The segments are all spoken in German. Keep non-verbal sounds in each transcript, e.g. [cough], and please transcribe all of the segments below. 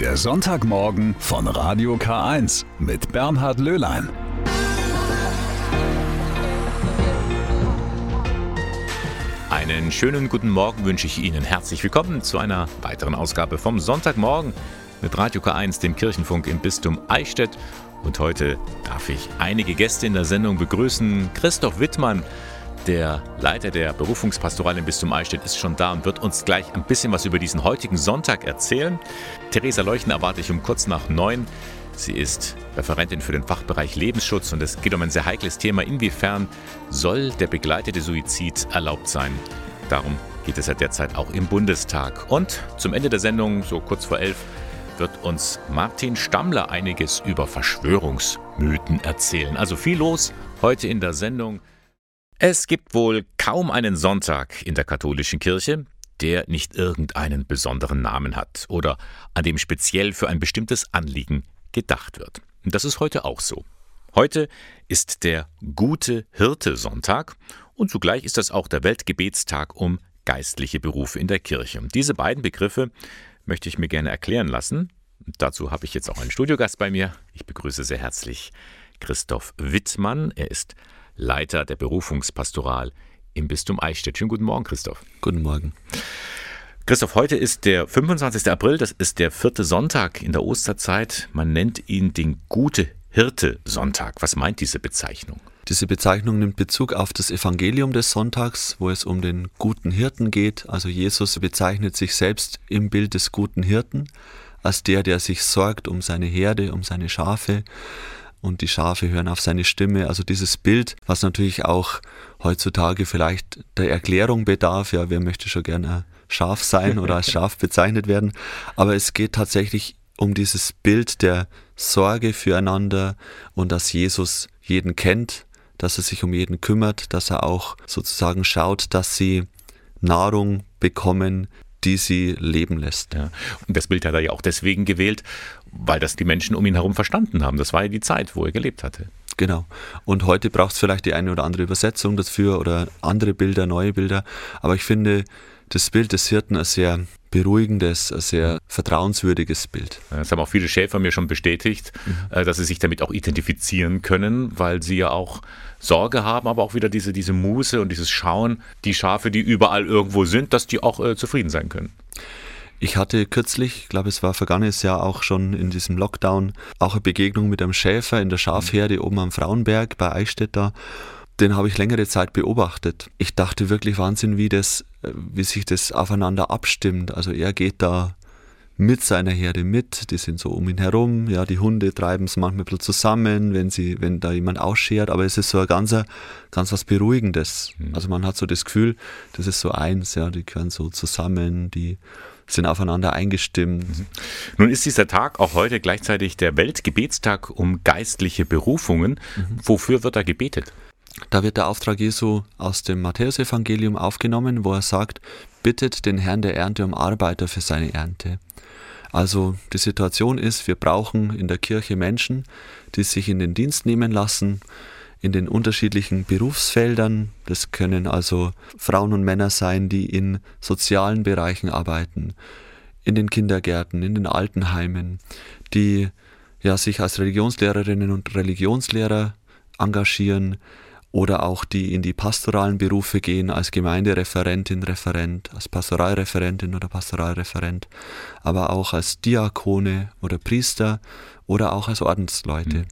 Der Sonntagmorgen von Radio K1 mit Bernhard Löhlein. Einen schönen guten Morgen wünsche ich Ihnen. Herzlich willkommen zu einer weiteren Ausgabe vom Sonntagmorgen mit Radio K1, dem Kirchenfunk im Bistum Eichstätt. Und heute darf ich einige Gäste in der Sendung begrüßen. Christoph Wittmann, der Leiter der Berufungspastoral im Bistum Eichstätt ist schon da und wird uns gleich ein bisschen was über diesen heutigen Sonntag erzählen. Theresa Leuchten erwarte ich um kurz nach neun. Sie ist Referentin für den Fachbereich Lebensschutz und es geht um ein sehr heikles Thema. Inwiefern soll der begleitete Suizid erlaubt sein? Darum geht es ja derzeit auch im Bundestag. Und zum Ende der Sendung, so kurz vor elf, wird uns Martin Stammler einiges über Verschwörungsmythen erzählen. Also viel los heute in der Sendung. Es gibt wohl kaum einen Sonntag in der katholischen Kirche, der nicht irgendeinen besonderen Namen hat oder an dem speziell für ein bestimmtes Anliegen gedacht wird. Das ist heute auch so. Heute ist der Gute Hirte Sonntag und zugleich ist das auch der Weltgebetstag um geistliche Berufe in der Kirche. Und diese beiden Begriffe möchte ich mir gerne erklären lassen. Dazu habe ich jetzt auch einen Studiogast bei mir. Ich begrüße sehr herzlich Christoph Wittmann. Er ist Leiter der Berufungspastoral im Bistum Eichstätt. Schönen guten Morgen, Christoph. Guten Morgen. Christoph, heute ist der 25. April, das ist der vierte Sonntag in der Osterzeit. Man nennt ihn den Gute Hirte Sonntag. Was meint diese Bezeichnung? Diese Bezeichnung nimmt Bezug auf das Evangelium des Sonntags, wo es um den guten Hirten geht. Also Jesus bezeichnet sich selbst im Bild des guten Hirten als der, der sich sorgt um seine Herde, um seine Schafe und die Schafe hören auf seine Stimme. Also dieses Bild, was natürlich auch heutzutage vielleicht der Erklärung bedarf, ja, wer möchte schon gerne Schaf sein oder als Schaf [laughs] bezeichnet werden, aber es geht tatsächlich um dieses Bild der Sorge füreinander und dass Jesus jeden kennt, dass er sich um jeden kümmert, dass er auch sozusagen schaut, dass sie Nahrung bekommen, die sie leben lässt. Ja. Und das Bild hat er ja auch deswegen gewählt, weil das die Menschen um ihn herum verstanden haben. Das war ja die Zeit, wo er gelebt hatte. Genau. Und heute braucht es vielleicht die eine oder andere Übersetzung dafür oder andere Bilder, neue Bilder. Aber ich finde das Bild des Hirten ein sehr beruhigendes, ein sehr vertrauenswürdiges Bild. Das haben auch viele Schäfer mir schon bestätigt, mhm. dass sie sich damit auch identifizieren können, weil sie ja auch Sorge haben, aber auch wieder diese, diese Muße und dieses Schauen, die Schafe, die überall irgendwo sind, dass die auch äh, zufrieden sein können. Ich hatte kürzlich, ich glaube es war vergangenes Jahr auch schon in diesem Lockdown, auch eine Begegnung mit einem Schäfer in der Schafherde oben am Frauenberg bei Eichstätt da. Den habe ich längere Zeit beobachtet. Ich dachte wirklich Wahnsinn, wie das, wie sich das aufeinander abstimmt. Also er geht da mit seiner Herde mit, die sind so um ihn herum, ja, die Hunde treiben es manchmal ein bisschen zusammen, wenn sie, wenn da jemand ausschert, aber es ist so ein ganzer, ganz was Beruhigendes. Mhm. Also man hat so das Gefühl, das ist so eins, ja, die gehören so zusammen, die sind aufeinander eingestimmt. Mhm. Nun ist dieser Tag auch heute gleichzeitig der Weltgebetstag um geistliche Berufungen. Mhm. Wofür wird da gebetet? Da wird der Auftrag Jesu aus dem Matthäusevangelium aufgenommen, wo er sagt, bittet den Herrn der Ernte um Arbeiter für seine Ernte. Also die Situation ist, wir brauchen in der Kirche Menschen, die sich in den Dienst nehmen lassen, in den unterschiedlichen Berufsfeldern. Das können also Frauen und Männer sein, die in sozialen Bereichen arbeiten, in den Kindergärten, in den Altenheimen, die ja, sich als Religionslehrerinnen und Religionslehrer engagieren, oder auch die in die pastoralen Berufe gehen als Gemeindereferentin, Referent, als Pastoralreferentin oder Pastoralreferent, aber auch als Diakone oder Priester oder auch als Ordensleute.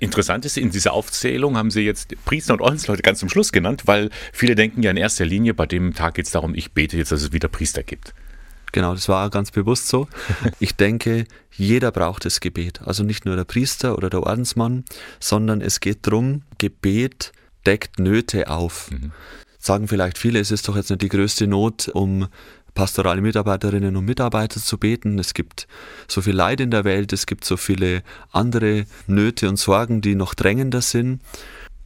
Interessant ist, in dieser Aufzählung haben Sie jetzt Priester und Ordensleute ganz zum Schluss genannt, weil viele denken ja in erster Linie, bei dem Tag geht es darum, ich bete jetzt, dass es wieder Priester gibt. Genau, das war ganz bewusst so. [laughs] Ich denke, jeder braucht das Gebet. Also nicht nur der Priester oder der Ordensmann, sondern es geht darum, Gebet deckt Nöte auf. Mhm. Sagen vielleicht viele, es ist doch jetzt nicht die größte Not, um pastorale Mitarbeiterinnen und Mitarbeiter zu beten. Es gibt so viel Leid in der Welt, es gibt so viele andere Nöte und Sorgen, die noch drängender sind.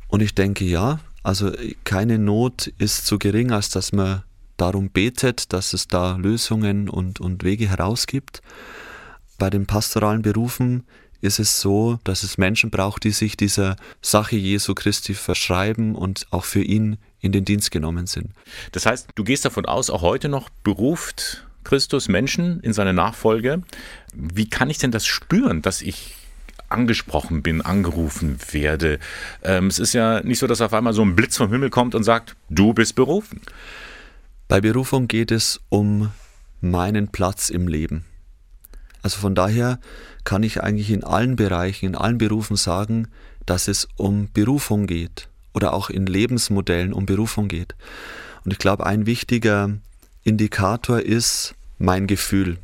Und ich denke, ja, also keine Not ist so gering, als dass man darum betet, dass es da Lösungen und, und Wege herausgibt. Bei den pastoralen Berufen ist es so, dass es Menschen braucht, die sich dieser Sache Jesu Christi verschreiben und auch für ihn in den Dienst genommen sind. Das heißt, du gehst davon aus, auch heute noch beruft Christus Menschen in seine Nachfolge. Wie kann ich denn das spüren, dass ich angesprochen bin, angerufen werde? Ähm, es ist ja nicht so, dass auf einmal so ein Blitz vom Himmel kommt und sagt, du bist berufen. Bei Berufung geht es um meinen Platz im Leben. Also von daher kann ich eigentlich in allen Bereichen, in allen Berufen sagen, dass es um Berufung geht oder auch in Lebensmodellen um Berufung geht. Und ich glaube, ein wichtiger Indikator ist mein Gefühl.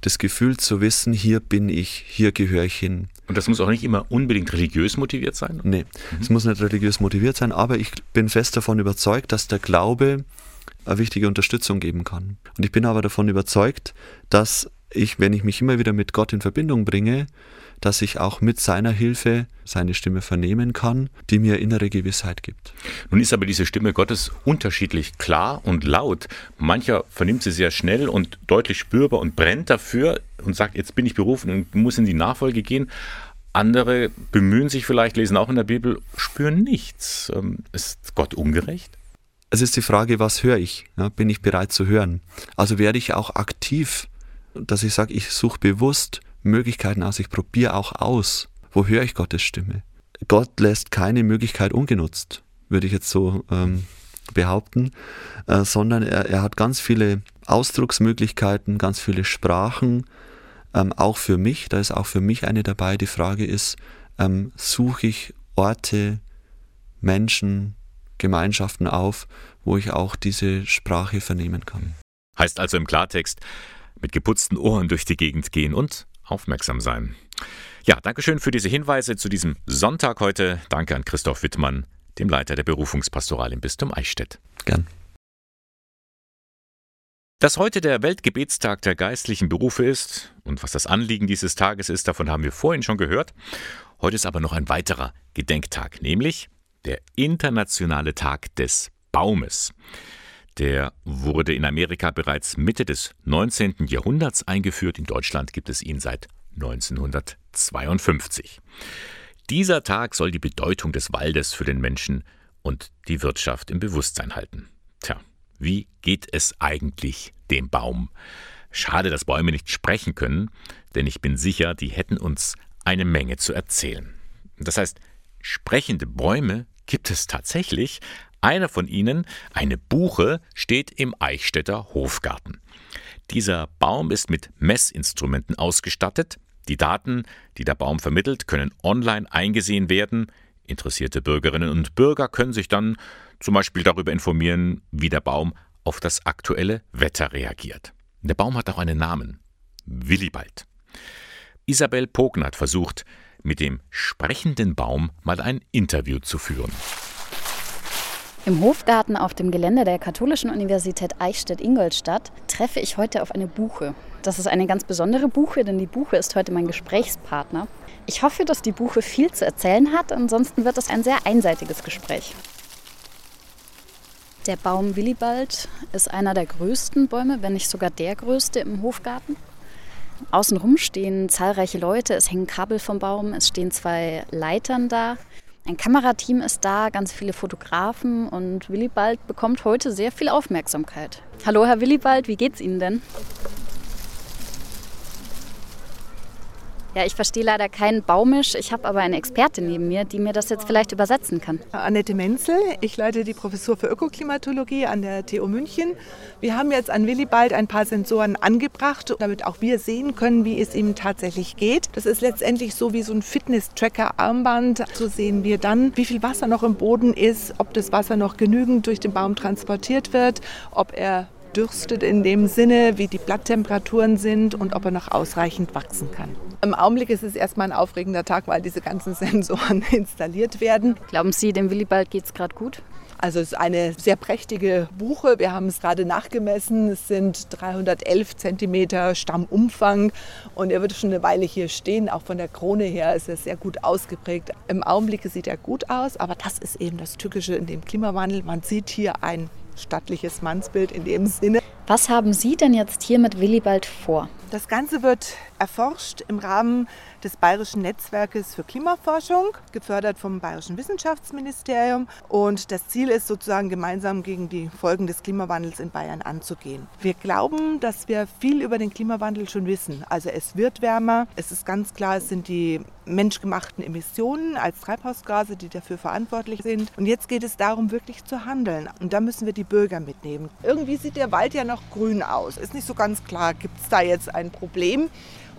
Das Gefühl zu wissen, hier bin ich, hier gehöre ich hin. Und das muss auch nicht immer unbedingt religiös motiviert sein? Nee, es mhm. muss nicht religiös motiviert sein, aber ich bin fest davon überzeugt, dass der Glaube eine wichtige Unterstützung geben kann. Und ich bin aber davon überzeugt, dass ich, wenn ich mich immer wieder mit Gott in Verbindung bringe, dass ich auch mit seiner Hilfe seine Stimme vernehmen kann, die mir innere Gewissheit gibt. Nun ist aber diese Stimme Gottes unterschiedlich klar und laut. Mancher vernimmt sie sehr schnell und deutlich spürbar und brennt dafür und sagt, jetzt bin ich berufen und muss in die Nachfolge gehen. Andere bemühen sich vielleicht, lesen auch in der Bibel, spüren nichts. Ähm, ist Gott ungerecht? Es ist die Frage, was höre ich? Bin ich bereit zu hören? Also werde ich auch aktiv, dass ich sage, ich suche bewusst Möglichkeiten aus. Ich probiere auch aus, wo höre ich Gottes Stimme. Gott lässt keine Möglichkeit ungenutzt, würde ich jetzt so ähm, behaupten, äh, sondern er, er hat ganz viele Ausdrucksmöglichkeiten, ganz viele Sprachen, ähm, auch für mich. Da ist auch für mich eine dabei. Die Frage ist, ähm, suche ich Orte, Menschen, Gemeinschaften auf, wo ich auch diese Sprache vernehmen kann. Heißt also im Klartext, mit geputzten Ohren durch die Gegend gehen und aufmerksam sein. Ja, Dankeschön für diese Hinweise zu diesem Sonntag heute. Danke an Christoph Wittmann, dem Leiter der Berufungspastoral im Bistum Eichstätt. Gern. Dass heute der Weltgebetstag der geistlichen Berufe ist und was das Anliegen dieses Tages ist, davon haben wir vorhin schon gehört. Heute ist aber noch ein weiterer Gedenktag, nämlich der Internationale Tag des Baumes. Der wurde in Amerika bereits Mitte des 19. Jahrhunderts eingeführt. In Deutschland gibt es ihn seit 1952. Dieser Tag soll die Bedeutung des Waldes für den Menschen und die Wirtschaft im Bewusstsein halten. Tja, wie geht es eigentlich dem Baum? Schade, dass Bäume nicht sprechen können, denn ich bin sicher, die hätten uns eine Menge zu erzählen. Das heißt, sprechende Bäume gibt es tatsächlich, einer von ihnen, eine Buche, steht im Eichstätter Hofgarten. Dieser Baum ist mit Messinstrumenten ausgestattet. Die Daten, die der Baum vermittelt, können online eingesehen werden. Interessierte Bürgerinnen und Bürger können sich dann zum Beispiel darüber informieren, wie der Baum auf das aktuelle Wetter reagiert. Der Baum hat auch einen Namen. Willibald. Isabel Pogner hat versucht, mit dem sprechenden Baum mal ein Interview zu führen. Im Hofgarten auf dem Gelände der Katholischen Universität Eichstätt-Ingolstadt treffe ich heute auf eine Buche. Das ist eine ganz besondere Buche, denn die Buche ist heute mein Gesprächspartner. Ich hoffe, dass die Buche viel zu erzählen hat, ansonsten wird es ein sehr einseitiges Gespräch. Der Baum Willibald ist einer der größten Bäume, wenn nicht sogar der größte im Hofgarten. Außenrum stehen zahlreiche Leute, es hängen Kabel vom Baum, es stehen zwei Leitern da. Ein Kamerateam ist da, ganz viele Fotografen und Willibald bekommt heute sehr viel Aufmerksamkeit. Hallo Herr Willibald, wie geht's Ihnen denn? Ja, ich verstehe leider kein Baumisch. Ich habe aber eine Expertin neben mir, die mir das jetzt vielleicht übersetzen kann. Annette Menzel. Ich leite die Professur für Ökoklimatologie an der TU München. Wir haben jetzt an Willibald ein paar Sensoren angebracht, damit auch wir sehen können, wie es ihm tatsächlich geht. Das ist letztendlich so wie so ein Fitness-Tracker-Armband. So sehen wir dann, wie viel Wasser noch im Boden ist, ob das Wasser noch genügend durch den Baum transportiert wird, ob er dürstet in dem Sinne, wie die Blatttemperaturen sind und ob er noch ausreichend wachsen kann. Im Augenblick ist es erstmal ein aufregender Tag, weil diese ganzen [laughs] Sensoren installiert werden. Glauben Sie, dem Willibald geht es gerade gut? Also es ist eine sehr prächtige Buche. Wir haben es gerade nachgemessen. Es sind 311 cm Stammumfang und er wird schon eine Weile hier stehen. Auch von der Krone her ist er sehr gut ausgeprägt. Im Augenblick sieht er gut aus, aber das ist eben das Tückische in dem Klimawandel. Man sieht hier ein stattliches Mannsbild in dem Sinne. Was haben Sie denn jetzt hier mit Willibald vor? Das Ganze wird erforscht im Rahmen des Bayerischen Netzwerkes für Klimaforschung, gefördert vom Bayerischen Wissenschaftsministerium. Und das Ziel ist sozusagen gemeinsam gegen die Folgen des Klimawandels in Bayern anzugehen. Wir glauben, dass wir viel über den Klimawandel schon wissen. Also es wird wärmer. Es ist ganz klar, es sind die menschgemachten Emissionen als Treibhausgase, die dafür verantwortlich sind. Und jetzt geht es darum, wirklich zu handeln. Und da müssen wir die Bürger mitnehmen. Irgendwie sieht der Wald ja noch grün aus. Ist nicht so ganz klar, gibt es da jetzt ein Problem?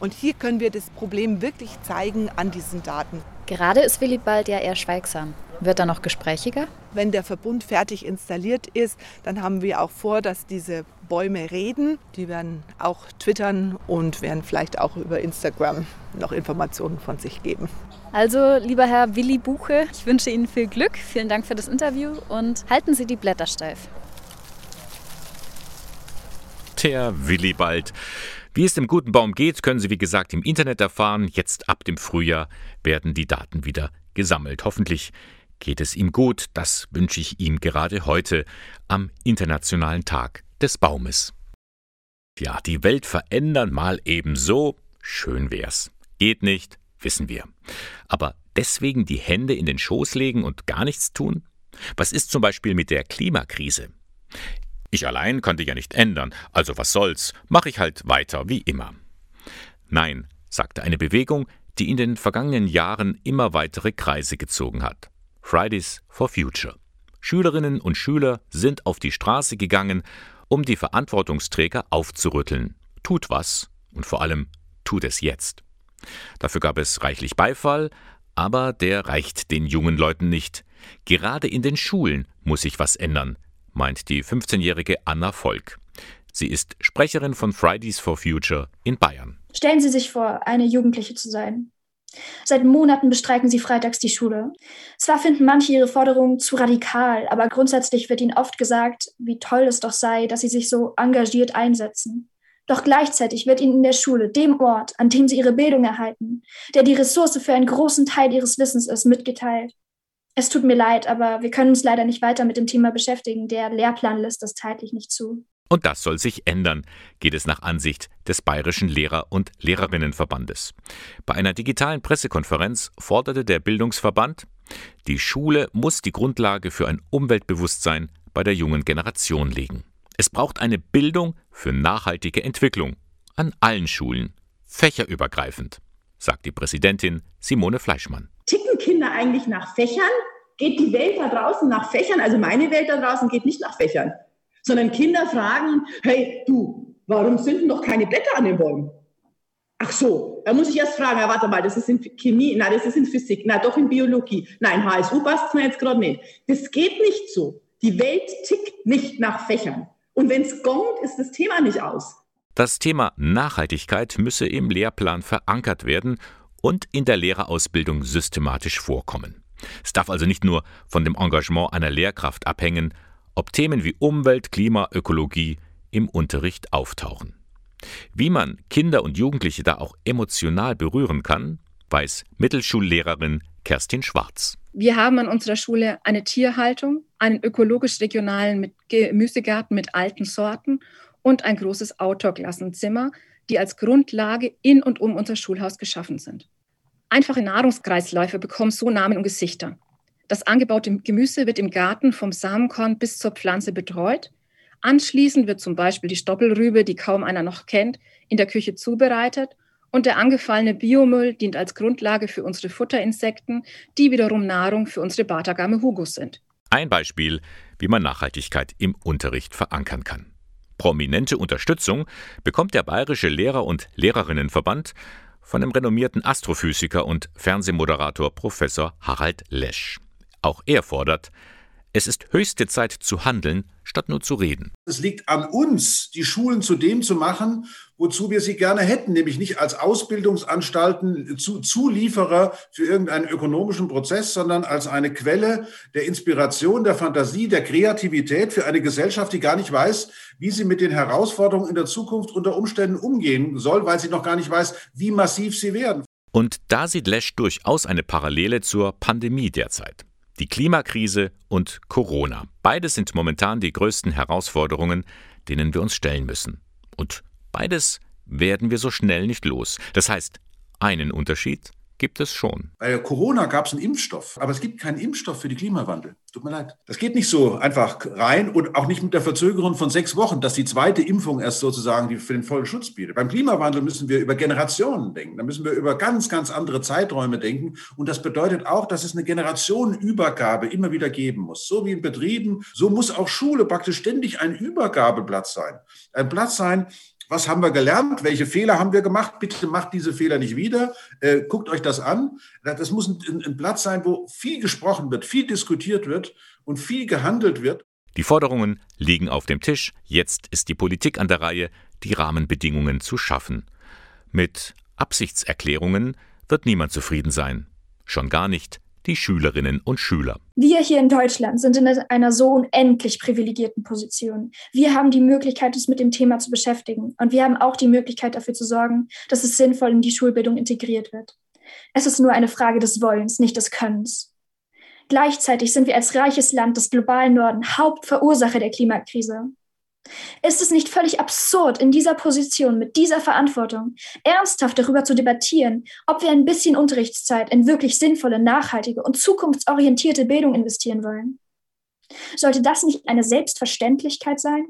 Und hier können wir das Problem wirklich zeigen an diesen Daten. Gerade ist Willibald ja eher schweigsam. Wird er noch gesprächiger? Wenn der Verbund fertig installiert ist, dann haben wir auch vor, dass diese Bäume reden. Die werden auch twittern und werden vielleicht auch über Instagram noch Informationen von sich geben. Also, lieber Herr Willi Buche, ich wünsche Ihnen viel Glück. Vielen Dank für das Interview und halten Sie die Blätter steif. Der Willibald. Wie es dem guten Baum geht, können Sie wie gesagt im Internet erfahren. Jetzt ab dem Frühjahr werden die Daten wieder gesammelt. Hoffentlich geht es ihm gut. Das wünsche ich ihm gerade heute am Internationalen Tag des Baumes. Ja, die Welt verändern mal ebenso. Schön wär's. Geht nicht, wissen wir. Aber deswegen die Hände in den Schoß legen und gar nichts tun? Was ist zum Beispiel mit der Klimakrise? Ich allein konnte ja nicht ändern, also was soll's, mach ich halt weiter wie immer. Nein, sagte eine Bewegung, die in den vergangenen Jahren immer weitere Kreise gezogen hat. Fridays for Future. Schülerinnen und Schüler sind auf die Straße gegangen, um die Verantwortungsträger aufzurütteln. Tut was und vor allem tut es jetzt. Dafür gab es reichlich Beifall, aber der reicht den jungen Leuten nicht. Gerade in den Schulen muss sich was ändern, meint die 15-jährige Anna Volk. Sie ist Sprecherin von Fridays for Future in Bayern. Stellen Sie sich vor, eine Jugendliche zu sein. Seit Monaten bestreiken sie freitags die Schule. Zwar finden manche ihre Forderungen zu radikal, aber grundsätzlich wird ihnen oft gesagt, wie toll es doch sei, dass sie sich so engagiert einsetzen. Doch gleichzeitig wird ihnen in der Schule, dem Ort, an dem sie ihre Bildung erhalten, der die Ressource für einen großen Teil ihres Wissens ist, mitgeteilt. Es tut mir leid, aber wir können uns leider nicht weiter mit dem Thema beschäftigen. Der Lehrplan lässt das zeitlich nicht zu. Und das soll sich ändern, geht es nach Ansicht des Bayerischen Lehrer- und Lehrerinnenverbandes. Bei einer digitalen Pressekonferenz forderte der Bildungsverband, die Schule muss die Grundlage für ein Umweltbewusstsein bei der jungen Generation legen. Es braucht eine Bildung für nachhaltige Entwicklung an allen Schulen, fächerübergreifend, sagt die Präsidentin Simone Fleischmann. Ticken Kinder eigentlich nach Fächern? Geht die Welt da draußen nach Fächern? Also meine Welt da draußen geht nicht nach Fächern, sondern Kinder fragen, hey du, warum sind denn noch keine Blätter an den Bäumen? Ach so, da muss ich erst fragen, ja, warte mal, das ist in Chemie, nein, das ist in Physik, na doch in Biologie. Nein, HSU passt mir jetzt gerade nicht. Das geht nicht so. Die Welt tickt nicht nach Fächern. Und wenn es gongt, ist das Thema nicht aus. Das Thema Nachhaltigkeit müsse im Lehrplan verankert werden und in der Lehrerausbildung systematisch vorkommen. Es darf also nicht nur von dem Engagement einer Lehrkraft abhängen, ob Themen wie Umwelt, Klima, Ökologie im Unterricht auftauchen. Wie man Kinder und Jugendliche da auch emotional berühren kann, weiß Mittelschullehrerin Kerstin Schwarz. Wir haben an unserer Schule eine Tierhaltung, einen ökologisch-regionalen Gemüsegarten mit alten Sorten und ein großes Outdoor-Klassenzimmer, die als Grundlage in und um unser Schulhaus geschaffen sind. Einfache Nahrungskreisläufe bekommen so Namen und Gesichter. Das angebaute Gemüse wird im Garten vom Samenkorn bis zur Pflanze betreut. Anschließend wird zum Beispiel die Stoppelrübe, die kaum einer noch kennt, in der Küche zubereitet und der angefallene Biomüll dient als Grundlage für unsere Futterinsekten, die wiederum Nahrung für unsere Batagame Hugus sind. Ein Beispiel, wie man Nachhaltigkeit im Unterricht verankern kann. Prominente Unterstützung bekommt der Bayerische Lehrer- und Lehrerinnenverband von dem renommierten Astrophysiker und Fernsehmoderator Professor Harald Lesch. Auch er fordert, es ist höchste Zeit zu handeln, statt nur zu reden. Es liegt an uns, die Schulen zu dem zu machen, wozu wir sie gerne hätten, nämlich nicht als Ausbildungsanstalten zu Zulieferer für irgendeinen ökonomischen Prozess, sondern als eine Quelle der Inspiration, der Fantasie, der Kreativität für eine Gesellschaft, die gar nicht weiß, wie sie mit den Herausforderungen in der Zukunft unter Umständen umgehen soll, weil sie noch gar nicht weiß, wie massiv sie werden. Und da sieht Lesch durchaus eine Parallele zur Pandemie derzeit. Die Klimakrise und Corona. Beides sind momentan die größten Herausforderungen denen wir uns stellen müssen. Und beides werden wir so schnell nicht los. Das heißt, einen Unterschied gibt es schon. Bei Corona gab es einen Impfstoff, aber es gibt keinen Impfstoff für den Klimawandel. Tut mir leid. Das geht nicht so einfach rein und auch nicht mit der Verzögerung von sechs Wochen, dass die zweite Impfung erst sozusagen die für den vollen Schutz bietet. Beim Klimawandel müssen wir über Generationen denken. Da müssen wir über ganz, ganz andere Zeiträume denken. Und das bedeutet auch, dass es eine Generationenübergabe immer wieder geben muss. So wie in Betrieben, so muss auch Schule praktisch ständig ein Übergabeplatz sein. Ein Platz sein, was haben wir gelernt? Welche Fehler haben wir gemacht? Bitte macht diese Fehler nicht wieder. Äh, guckt euch das an. Das muss ein, ein Platz sein, wo viel gesprochen wird, viel diskutiert wird und viel gehandelt wird. Die Forderungen liegen auf dem Tisch. Jetzt ist die Politik an der Reihe, die Rahmenbedingungen zu schaffen. Mit Absichtserklärungen wird niemand zufrieden sein. Schon gar nicht die Schülerinnen und Schüler. Wir hier in Deutschland sind in einer so unendlich privilegierten Position. Wir haben die Möglichkeit, uns mit dem Thema zu beschäftigen. Und wir haben auch die Möglichkeit dafür zu sorgen, dass es sinnvoll in die Schulbildung integriert wird. Es ist nur eine Frage des Wollens, nicht des Könnens. Gleichzeitig sind wir als reiches Land des globalen Norden Hauptverursacher der Klimakrise. Ist es nicht völlig absurd, in dieser Position, mit dieser Verantwortung, ernsthaft darüber zu debattieren, ob wir ein bisschen Unterrichtszeit in wirklich sinnvolle, nachhaltige und zukunftsorientierte Bildung investieren wollen? Sollte das nicht eine Selbstverständlichkeit sein?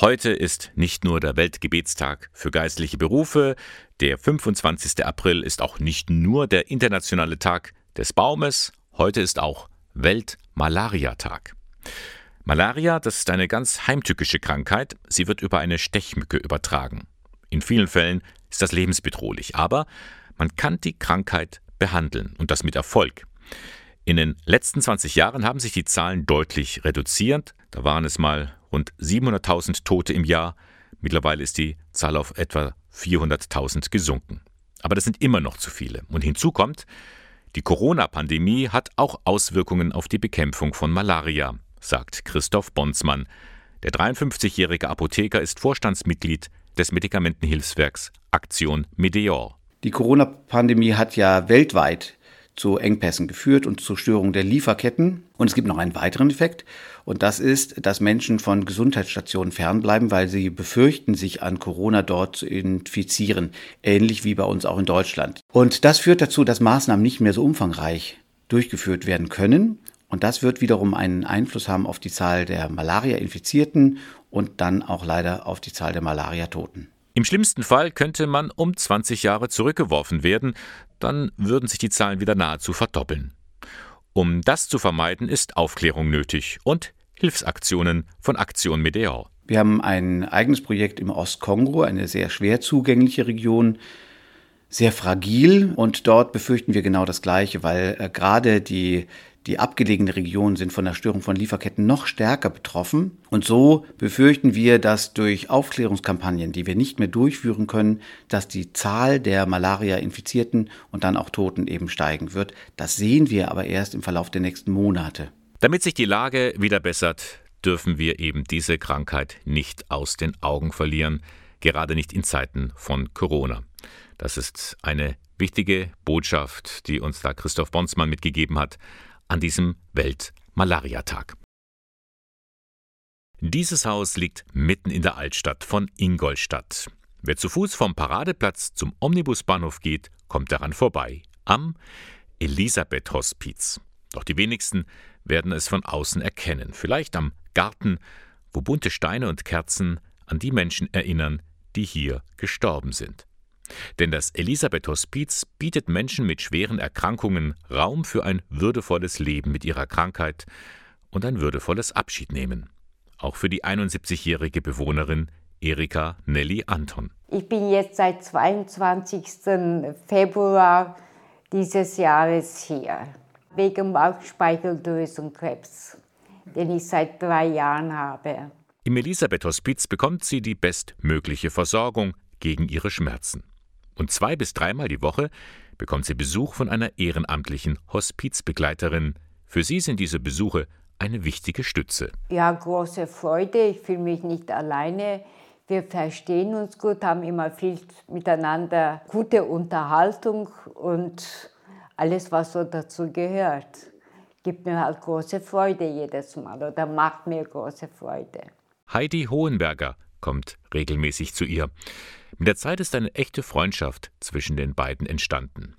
Heute ist nicht nur der Weltgebetstag für geistliche Berufe, der 25. April ist auch nicht nur der internationale Tag des Baumes, heute ist auch Weltmalariatag. Malaria, das ist eine ganz heimtückische Krankheit. Sie wird über eine Stechmücke übertragen. In vielen Fällen ist das lebensbedrohlich, aber man kann die Krankheit behandeln und das mit Erfolg. In den letzten 20 Jahren haben sich die Zahlen deutlich reduziert. Da waren es mal rund 700.000 Tote im Jahr. Mittlerweile ist die Zahl auf etwa 400.000 gesunken. Aber das sind immer noch zu viele. Und hinzu kommt, die Corona-Pandemie hat auch Auswirkungen auf die Bekämpfung von Malaria sagt Christoph Bonsmann. Der 53-jährige Apotheker ist Vorstandsmitglied des Medikamentenhilfswerks Aktion Medeor. Die Corona-Pandemie hat ja weltweit zu Engpässen geführt und zur Störung der Lieferketten. Und es gibt noch einen weiteren Effekt. Und das ist, dass Menschen von Gesundheitsstationen fernbleiben, weil sie befürchten, sich an Corona dort zu infizieren. Ähnlich wie bei uns auch in Deutschland. Und das führt dazu, dass Maßnahmen nicht mehr so umfangreich durchgeführt werden können. Und das wird wiederum einen Einfluss haben auf die Zahl der Malaria-Infizierten und dann auch leider auf die Zahl der Malaria-Toten. Im schlimmsten Fall könnte man um 20 Jahre zurückgeworfen werden, dann würden sich die Zahlen wieder nahezu verdoppeln. Um das zu vermeiden, ist Aufklärung nötig und Hilfsaktionen von Aktion Medeor. Wir haben ein eigenes Projekt im Ostkongo, eine sehr schwer zugängliche Region, sehr fragil und dort befürchten wir genau das Gleiche, weil äh, gerade die die abgelegenen Regionen sind von der Störung von Lieferketten noch stärker betroffen. Und so befürchten wir, dass durch Aufklärungskampagnen, die wir nicht mehr durchführen können, dass die Zahl der Malaria-Infizierten und dann auch Toten eben steigen wird. Das sehen wir aber erst im Verlauf der nächsten Monate. Damit sich die Lage wieder bessert, dürfen wir eben diese Krankheit nicht aus den Augen verlieren, gerade nicht in Zeiten von Corona. Das ist eine wichtige Botschaft, die uns da Christoph Bonsmann mitgegeben hat an diesem Weltmalariatag. Dieses Haus liegt mitten in der Altstadt von Ingolstadt. Wer zu Fuß vom Paradeplatz zum Omnibusbahnhof geht, kommt daran vorbei, am Elisabeth-Hospiz. Doch die wenigsten werden es von außen erkennen, vielleicht am Garten, wo bunte Steine und Kerzen an die Menschen erinnern, die hier gestorben sind. Denn das Elisabeth Hospiz bietet Menschen mit schweren Erkrankungen Raum für ein würdevolles Leben mit ihrer Krankheit und ein würdevolles Abschiednehmen. Auch für die 71-jährige Bewohnerin Erika Nelly Anton. Ich bin jetzt seit 22. Februar dieses Jahres hier, wegen Bauchspeicheldrüsenkrebs, den ich seit drei Jahren habe. Im Elisabeth Hospiz bekommt sie die bestmögliche Versorgung gegen ihre Schmerzen. Und zwei bis dreimal die Woche bekommt sie Besuch von einer ehrenamtlichen Hospizbegleiterin. Für sie sind diese Besuche eine wichtige Stütze. Ja, große Freude. Ich fühle mich nicht alleine. Wir verstehen uns gut, haben immer viel miteinander, gute Unterhaltung und alles, was so dazu gehört. Gibt mir halt große Freude jedes Mal oder macht mir große Freude. Heidi Hohenberger kommt regelmäßig zu ihr. Mit der Zeit ist eine echte Freundschaft zwischen den beiden entstanden.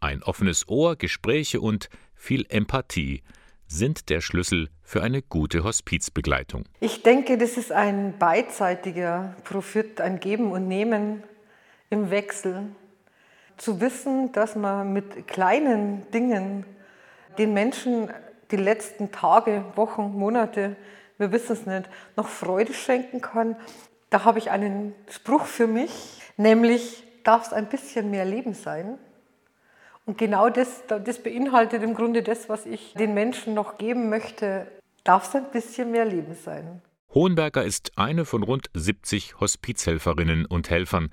Ein offenes Ohr, Gespräche und viel Empathie sind der Schlüssel für eine gute Hospizbegleitung. Ich denke, das ist ein beidseitiger Profit, ein Geben und Nehmen im Wechsel. Zu wissen, dass man mit kleinen Dingen den Menschen die letzten Tage, Wochen, Monate, wir wissen es nicht, noch Freude schenken kann. Da habe ich einen Spruch für mich, nämlich darf es ein bisschen mehr Leben sein. Und genau das, das beinhaltet im Grunde das, was ich den Menschen noch geben möchte, darf es ein bisschen mehr Leben sein. Hohenberger ist eine von rund 70 Hospizhelferinnen und Helfern.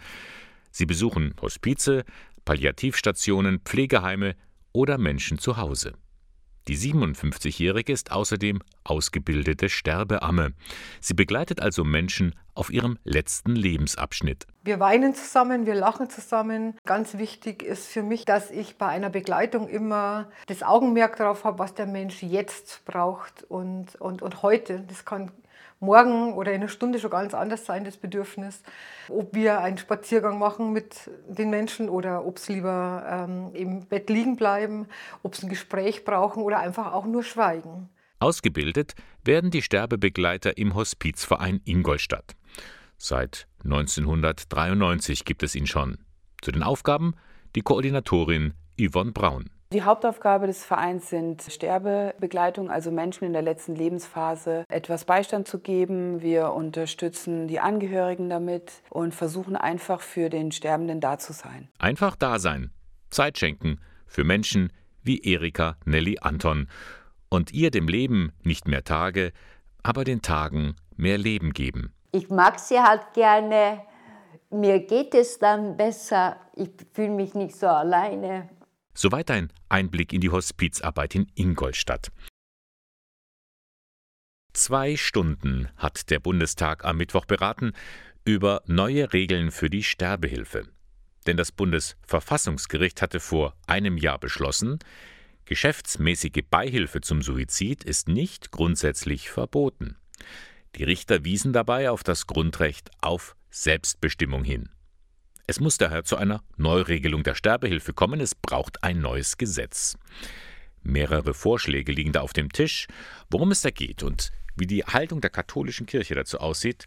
Sie besuchen Hospize, Palliativstationen, Pflegeheime oder Menschen zu Hause. Die 57-Jährige ist außerdem ausgebildete Sterbeamme. Sie begleitet also Menschen auf ihrem letzten Lebensabschnitt. Wir weinen zusammen, wir lachen zusammen. Ganz wichtig ist für mich, dass ich bei einer Begleitung immer das Augenmerk darauf habe, was der Mensch jetzt braucht und, und, und heute. Das kann morgen oder in einer Stunde schon ganz anders sein, das Bedürfnis. Ob wir einen Spaziergang machen mit den Menschen oder ob sie lieber ähm, im Bett liegen bleiben, ob sie ein Gespräch brauchen oder einfach auch nur schweigen. Ausgebildet werden die Sterbebegleiter im Hospizverein Ingolstadt. Seit 1993 gibt es ihn schon. Zu den Aufgaben die Koordinatorin Yvonne Braun. Die Hauptaufgabe des Vereins sind Sterbebegleitung, also Menschen in der letzten Lebensphase etwas Beistand zu geben. Wir unterstützen die Angehörigen damit und versuchen einfach für den Sterbenden da zu sein. Einfach da sein, Zeit schenken für Menschen wie Erika Nelly Anton und ihr dem Leben nicht mehr Tage, aber den Tagen mehr Leben geben. Ich mag sie halt gerne. Mir geht es dann besser. Ich fühle mich nicht so alleine. Soweit ein Einblick in die Hospizarbeit in Ingolstadt. Zwei Stunden hat der Bundestag am Mittwoch beraten über neue Regeln für die Sterbehilfe. Denn das Bundesverfassungsgericht hatte vor einem Jahr beschlossen, geschäftsmäßige Beihilfe zum Suizid ist nicht grundsätzlich verboten. Die Richter wiesen dabei auf das Grundrecht auf Selbstbestimmung hin. Es muss daher zu einer Neuregelung der Sterbehilfe kommen. Es braucht ein neues Gesetz. Mehrere Vorschläge liegen da auf dem Tisch. Worum es da geht und wie die Haltung der katholischen Kirche dazu aussieht,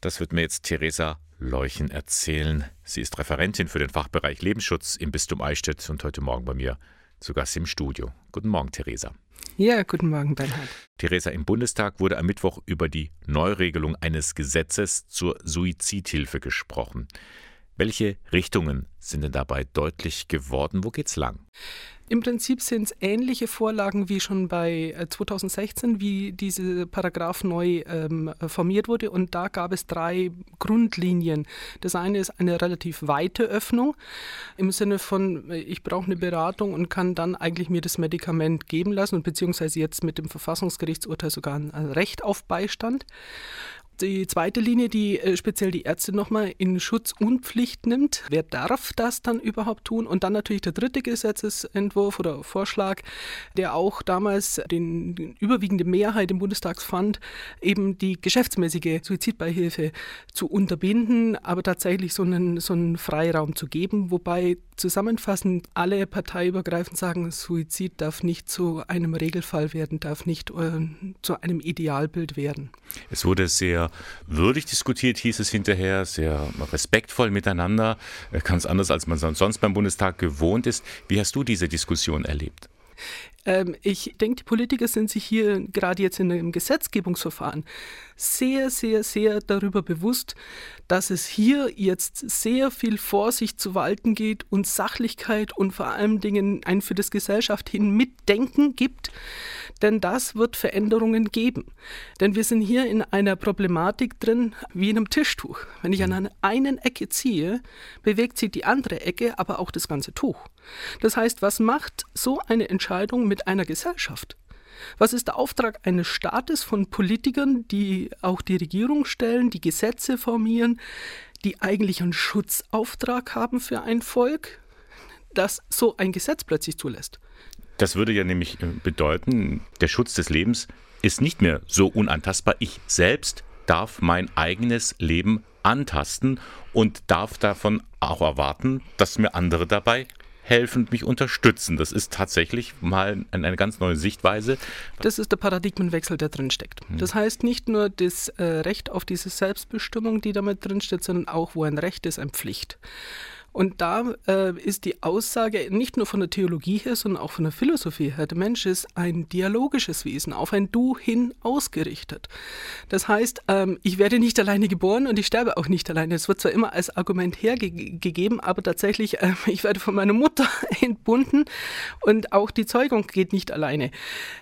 das wird mir jetzt Theresa Leuchen erzählen. Sie ist Referentin für den Fachbereich Lebensschutz im Bistum Eichstätt und heute Morgen bei mir zu Gast im Studio. Guten Morgen, Theresa. Ja, guten Morgen, Bernhard. Theresa, im Bundestag wurde am Mittwoch über die Neuregelung eines Gesetzes zur Suizidhilfe gesprochen. Welche Richtungen sind denn dabei deutlich geworden? Wo geht's lang? Im Prinzip sind es ähnliche Vorlagen wie schon bei 2016, äh, wie diese Paragraph neu ähm, formiert wurde. Und da gab es drei Grundlinien. Das eine ist eine relativ weite Öffnung im Sinne von, äh, ich brauche eine Beratung und kann dann eigentlich mir das Medikament geben lassen beziehungsweise jetzt mit dem Verfassungsgerichtsurteil sogar ein Recht auf Beistand die zweite Linie, die äh, speziell die Ärzte nochmal in Schutz und Pflicht nimmt. Wer darf das dann überhaupt tun? Und dann natürlich der dritte Gesetzesentwurf oder Vorschlag, der auch damals den, überwiegende Mehrheit im Bundestag fand, eben die geschäftsmäßige Suizidbeihilfe zu unterbinden, aber tatsächlich so einen, so einen Freiraum zu geben, wobei zusammenfassend alle parteiübergreifend sagen, Suizid darf nicht zu einem Regelfall werden, darf nicht äh, zu einem Idealbild werden. Es wurde sehr würdig diskutiert, hieß es hinterher, sehr respektvoll miteinander, äh, ganz anders, als man sonst beim Bundestag gewohnt ist. Wie hast du diese Diskussion erlebt? Ähm, ich denke, die Politiker sind sich hier gerade jetzt in einem Gesetzgebungsverfahren sehr, sehr, sehr darüber bewusst, dass es hier jetzt sehr viel Vorsicht zu walten geht und Sachlichkeit und vor allem Dingen ein für das Gesellschaft hin Mitdenken gibt, denn das wird Veränderungen geben. Denn wir sind hier in einer Problematik drin wie in einem Tischtuch. Wenn ich an einer einen Ecke ziehe, bewegt sich die andere Ecke, aber auch das ganze Tuch. Das heißt, was macht so eine Entscheidung mit einer Gesellschaft? Was ist der Auftrag eines Staates von Politikern, die auch die Regierung stellen, die Gesetze formieren, die eigentlich einen Schutzauftrag haben für ein Volk, das so ein Gesetz plötzlich zulässt? Das würde ja nämlich äh, bedeuten, der Schutz des Lebens ist nicht mehr so unantastbar. Ich selbst darf mein eigenes Leben antasten und darf davon auch erwarten, dass mir andere dabei helfen, mich unterstützen. Das ist tatsächlich mal eine ganz neue Sichtweise. Das ist der Paradigmenwechsel, der drin steckt. Hm. Das heißt nicht nur das äh, Recht auf diese Selbstbestimmung, die damit drin steht, sondern auch, wo ein Recht ist, eine Pflicht. Und da äh, ist die Aussage nicht nur von der Theologie her, sondern auch von der Philosophie her, der Mensch ist ein dialogisches Wesen, auf ein Du hin ausgerichtet. Das heißt, ähm, ich werde nicht alleine geboren und ich sterbe auch nicht alleine. Es wird zwar immer als Argument hergegeben, aber tatsächlich, äh, [laughs] ich werde von meiner Mutter [laughs] entbunden und auch die Zeugung geht nicht alleine.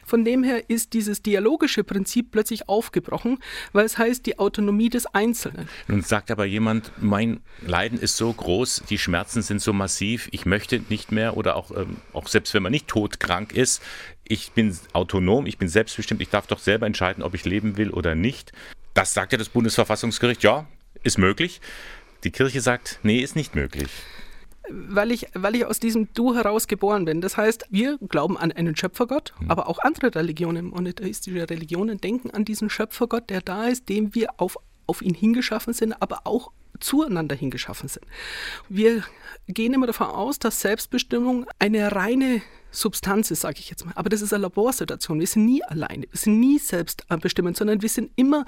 Von dem her ist dieses dialogische Prinzip plötzlich aufgebrochen, weil es heißt die Autonomie des Einzelnen. Nun sagt aber jemand, mein Leiden ist so groß, die Schmerzen sind so massiv, ich möchte nicht mehr oder auch, ähm, auch selbst wenn man nicht todkrank ist, ich bin autonom, ich bin selbstbestimmt, ich darf doch selber entscheiden, ob ich leben will oder nicht. Das sagt ja das Bundesverfassungsgericht, ja, ist möglich. Die Kirche sagt, nee, ist nicht möglich weil ich, weil ich aus diesem Du heraus geboren bin. Das heißt, wir glauben an einen Schöpfergott, mhm. aber auch andere Religionen, monotheistische Religionen, denken an diesen Schöpfergott, der da ist, dem wir auf, auf ihn hingeschaffen sind, aber auch zueinander hingeschaffen sind. Wir gehen immer davon aus, dass Selbstbestimmung eine reine Substanz ist, sage ich jetzt mal. Aber das ist eine Laborsituation. Wir sind nie alleine, wir sind nie selbstbestimmend, sondern wir sind immer,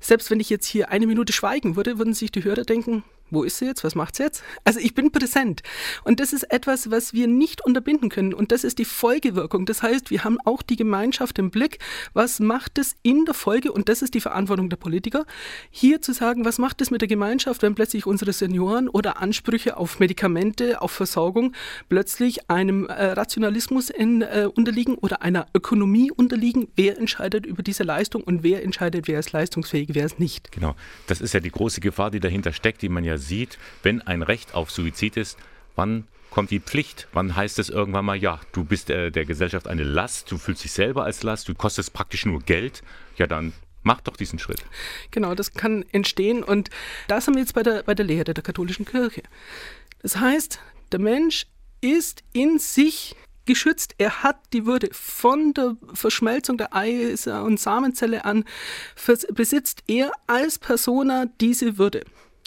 selbst wenn ich jetzt hier eine Minute schweigen würde, würden sich die Hörer denken, wo ist sie jetzt? Was macht sie jetzt? Also ich bin präsent. Und das ist etwas, was wir nicht unterbinden können. Und das ist die Folgewirkung. Das heißt, wir haben auch die Gemeinschaft im Blick. Was macht es in der Folge? Und das ist die Verantwortung der Politiker, hier zu sagen, was macht es mit der Gemeinschaft, wenn plötzlich unsere Senioren oder Ansprüche auf Medikamente, auf Versorgung plötzlich einem äh, Rationalismus in, äh, unterliegen oder einer Ökonomie unterliegen? Wer entscheidet über diese Leistung und wer entscheidet, wer ist leistungsfähig, wer ist nicht? Genau. Das ist ja die große Gefahr, die dahinter steckt, die man ja sieht, wenn ein Recht auf Suizid ist, wann kommt die Pflicht? Wann heißt es irgendwann mal, ja, du bist der, der Gesellschaft eine Last, du fühlst dich selber als Last, du kostest praktisch nur Geld, ja dann mach doch diesen Schritt. Genau, das kann entstehen und das haben wir jetzt bei der, bei der Lehre der katholischen Kirche. Das heißt, der Mensch ist in sich geschützt. Er hat die Würde von der Verschmelzung der Eis- und Samenzelle an, besitzt er als Persona diese Würde.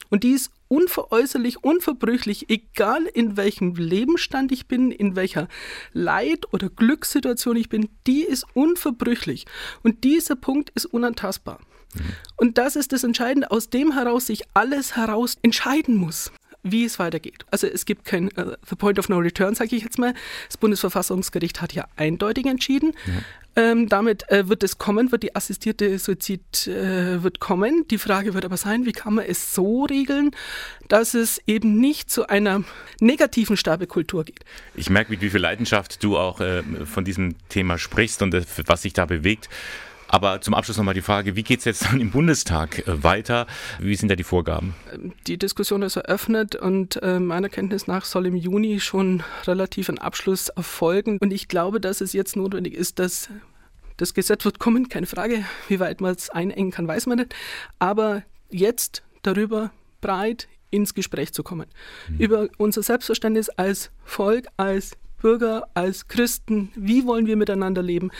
Und die ist unveräußerlich, unverbrüchlich, egal in welchem Lebensstand ich bin, in welcher Leid- oder Glückssituation ich bin, die ist unverbrüchlich. Und dieser Punkt ist unantastbar. Mhm. Und das ist das Entscheidende, aus dem heraus sich alles heraus entscheiden muss wie es weitergeht. Also es gibt kein uh, The Point of No Return, sage ich jetzt mal. Das Bundesverfassungsgericht hat ja eindeutig entschieden. Ja. Ähm, damit äh, wird es kommen, wird die assistierte Suizid äh, wird kommen. Die Frage wird aber sein, wie kann man es so regeln, dass es eben nicht zu einer negativen Sterbekultur geht. Ich merke, mit wie viel Leidenschaft du auch äh, von diesem Thema sprichst und äh, was sich da bewegt. Aber zum Abschluss nochmal die Frage, wie geht es jetzt dann im Bundestag äh, weiter? Wie sind da die Vorgaben? Die Diskussion ist eröffnet und äh, meiner Kenntnis nach soll im Juni schon relativ ein Abschluss erfolgen. Und ich glaube, dass es jetzt notwendig ist, dass das Gesetz wird kommen, keine Frage. Wie weit man es einengen kann, weiß man nicht. Aber jetzt darüber breit ins Gespräch zu kommen. Mhm. Über unser Selbstverständnis als Volk, als Bürger, als Christen, wie wollen wir miteinander leben?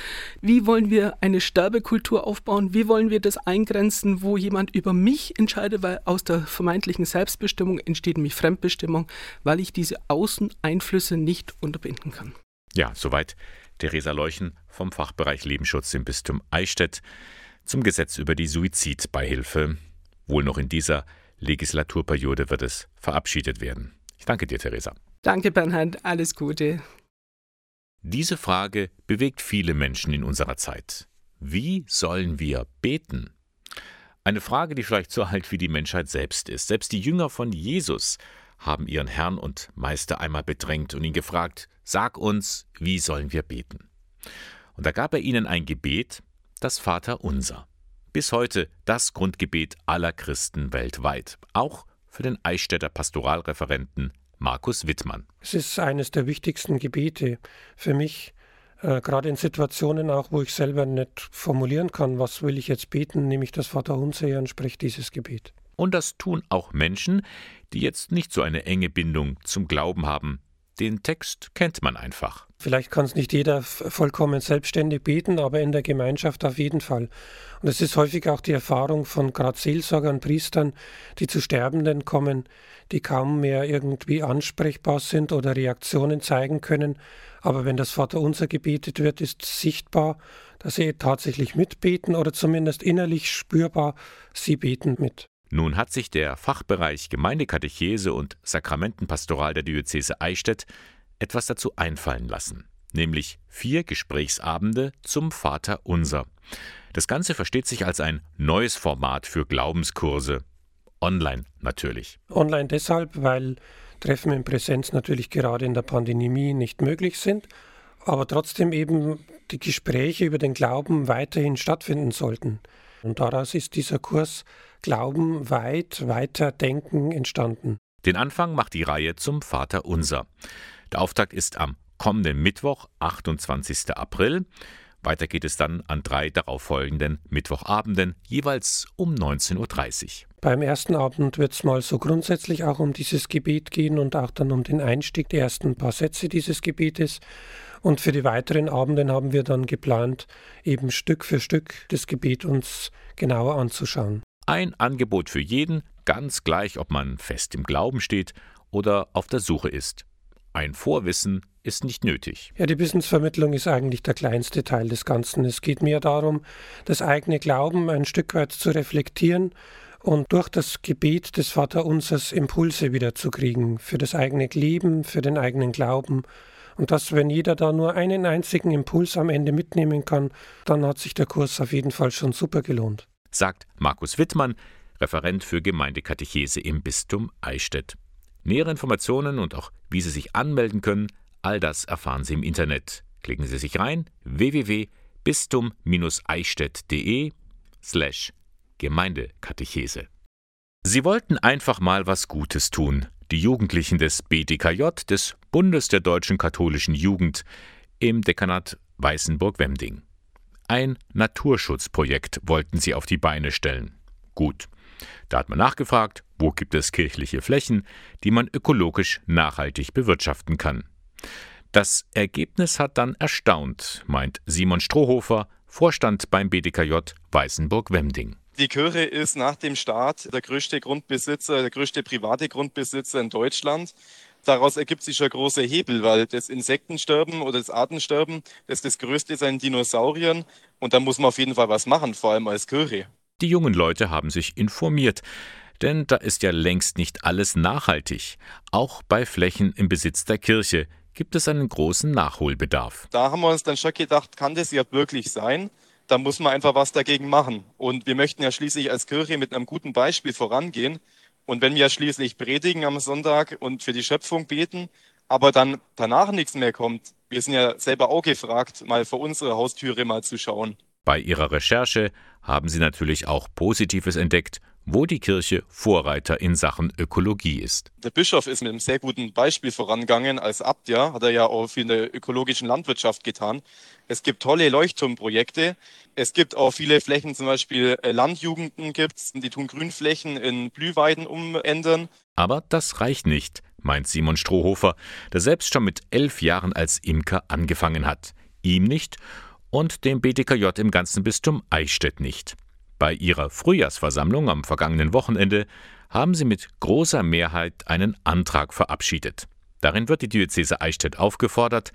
Wie wollen wir eine Sterbekultur aufbauen? Wie wollen wir das eingrenzen, wo jemand über mich entscheidet, weil aus der vermeintlichen Selbstbestimmung entsteht nämlich Fremdbestimmung, weil ich diese Außeneinflüsse nicht unterbinden kann. Ja, soweit Theresa Leuchen vom Fachbereich Lebensschutz im Bistum Eichstätt zum Gesetz über die Suizidbeihilfe. Wohl noch in dieser Legislaturperiode wird es verabschiedet werden. Ich danke dir, Theresa. Danke, Bernhard. Alles Gute. Diese Frage bewegt viele Menschen in unserer Zeit. Wie sollen wir beten? Eine Frage, die vielleicht so alt wie die Menschheit selbst ist. Selbst die Jünger von Jesus haben ihren Herrn und Meister einmal bedrängt und ihn gefragt, sag uns, wie sollen wir beten? Und da gab er ihnen ein Gebet, das Vater unser. Bis heute das Grundgebet aller Christen weltweit, auch für den Eichstätter Pastoralreferenten Markus Wittmann. Es ist eines der wichtigsten Gebete für mich, äh, gerade in Situationen auch, wo ich selber nicht formulieren kann, was will ich jetzt beten, nehme ich das Vaterunser her und spreche dieses Gebet. Und das tun auch Menschen, die jetzt nicht so eine enge Bindung zum Glauben haben. Den Text kennt man einfach. Vielleicht kann es nicht jeder vollkommen selbstständig beten, aber in der Gemeinschaft auf jeden Fall. Und es ist häufig auch die Erfahrung von gerade Seelsorgern, Priestern, die zu Sterbenden kommen, die kaum mehr irgendwie ansprechbar sind oder Reaktionen zeigen können. Aber wenn das Vaterunser gebetet wird, ist sichtbar, dass sie tatsächlich mitbeten oder zumindest innerlich spürbar, sie beten mit. Nun hat sich der Fachbereich Gemeindekatechese und Sakramentenpastoral der Diözese Eichstätt etwas dazu einfallen lassen, nämlich vier Gesprächsabende zum Vater Unser. Das Ganze versteht sich als ein neues Format für Glaubenskurse. Online natürlich. Online deshalb, weil Treffen in Präsenz natürlich gerade in der Pandemie nicht möglich sind, aber trotzdem eben die Gespräche über den Glauben weiterhin stattfinden sollten. Und daraus ist dieser Kurs Glauben weit, weiter denken entstanden. Den Anfang macht die Reihe zum Vater Unser. Der Auftakt ist am kommenden Mittwoch, 28. April. Weiter geht es dann an drei darauffolgenden Mittwochabenden, jeweils um 19.30 Uhr. Beim ersten Abend wird es mal so grundsätzlich auch um dieses Gebet gehen und auch dann um den Einstieg der ersten paar Sätze dieses Gebetes. Und für die weiteren Abenden haben wir dann geplant, eben Stück für Stück das Gebet uns genauer anzuschauen. Ein Angebot für jeden, ganz gleich, ob man fest im Glauben steht oder auf der Suche ist. Ein Vorwissen ist nicht nötig. Ja, die Wissensvermittlung ist eigentlich der kleinste Teil des Ganzen. Es geht mir darum, das eigene Glauben ein Stück weit zu reflektieren und durch das Gebet des Vaterunsers Impulse wiederzukriegen für das eigene Leben, für den eigenen Glauben. Und dass, wenn jeder da nur einen einzigen Impuls am Ende mitnehmen kann, dann hat sich der Kurs auf jeden Fall schon super gelohnt sagt Markus Wittmann, Referent für Gemeindekatechese im Bistum Eichstätt. Nähere Informationen und auch wie Sie sich anmelden können, all das erfahren Sie im Internet. Klicken Sie sich rein www.bistum-eichstätt.de slash Gemeindekatechese. Sie wollten einfach mal was Gutes tun. Die Jugendlichen des BDKJ, des Bundes der deutschen katholischen Jugend, im Dekanat Weißenburg-Wemding. Ein Naturschutzprojekt wollten sie auf die Beine stellen. Gut. Da hat man nachgefragt, wo gibt es kirchliche Flächen, die man ökologisch nachhaltig bewirtschaften kann. Das Ergebnis hat dann erstaunt, meint Simon Strohhofer, Vorstand beim BDKJ Weißenburg-Wemding. Die Kirche ist nach dem Staat der größte Grundbesitzer, der größte private Grundbesitzer in Deutschland daraus ergibt sich ein großer Hebel, weil das Insektensterben oder das Artensterben, das ist das größte seit Dinosauriern und da muss man auf jeden Fall was machen, vor allem als Kirche. Die jungen Leute haben sich informiert, denn da ist ja längst nicht alles nachhaltig. Auch bei Flächen im Besitz der Kirche gibt es einen großen Nachholbedarf. Da haben wir uns dann schon gedacht, kann das ja wirklich sein? Da muss man einfach was dagegen machen. Und wir möchten ja schließlich als Kirche mit einem guten Beispiel vorangehen. Und wenn wir schließlich predigen am Sonntag und für die Schöpfung beten, aber dann danach nichts mehr kommt, wir sind ja selber auch gefragt, mal vor unsere Haustüre mal zu schauen. Bei ihrer Recherche haben sie natürlich auch Positives entdeckt wo die Kirche Vorreiter in Sachen Ökologie ist. Der Bischof ist mit einem sehr guten Beispiel vorangegangen. Als Abt ja, hat er ja auch viel in der ökologischen Landwirtschaft getan. Es gibt tolle Leuchtturmprojekte. Es gibt auch viele Flächen, zum Beispiel äh, Landjugenden gibt's, die tun Grünflächen in Blühweiden umändern. Aber das reicht nicht, meint Simon Strohhofer, der selbst schon mit elf Jahren als Imker angefangen hat. Ihm nicht und dem BDKJ im ganzen Bistum Eichstätt nicht. Bei ihrer Frühjahrsversammlung am vergangenen Wochenende haben sie mit großer Mehrheit einen Antrag verabschiedet. Darin wird die Diözese Eichstätt aufgefordert,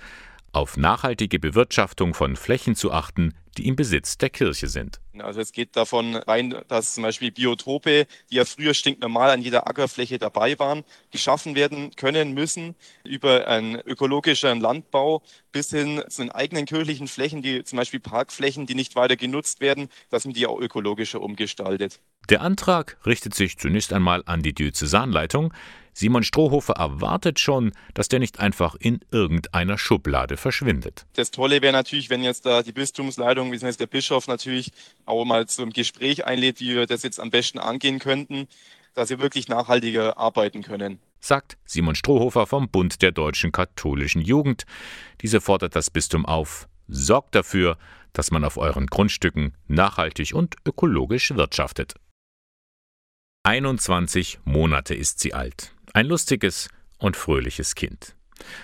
auf nachhaltige Bewirtschaftung von Flächen zu achten, die im Besitz der Kirche sind. Also es geht davon rein, dass zum Beispiel Biotope, die ja früher stinknormal an jeder Ackerfläche dabei waren, geschaffen werden können müssen über einen ökologischen Landbau bis hin zu den eigenen kirchlichen Flächen, die zum Beispiel Parkflächen, die nicht weiter genutzt werden, dass man die auch ökologischer umgestaltet. Der Antrag richtet sich zunächst einmal an die Diözesanleitung. Simon Strohhofer erwartet schon, dass der nicht einfach in irgendeiner Schublade verschwindet. Das Tolle wäre natürlich, wenn jetzt da die Bistumsleitung bzw. der Bischof natürlich auch mal zum Gespräch einlädt, wie wir das jetzt am besten angehen könnten, dass wir wirklich nachhaltiger arbeiten können. Sagt Simon Strohhofer vom Bund der deutschen katholischen Jugend. Diese fordert das Bistum auf, sorgt dafür, dass man auf euren Grundstücken nachhaltig und ökologisch wirtschaftet. 21 Monate ist sie alt. Ein lustiges und fröhliches Kind.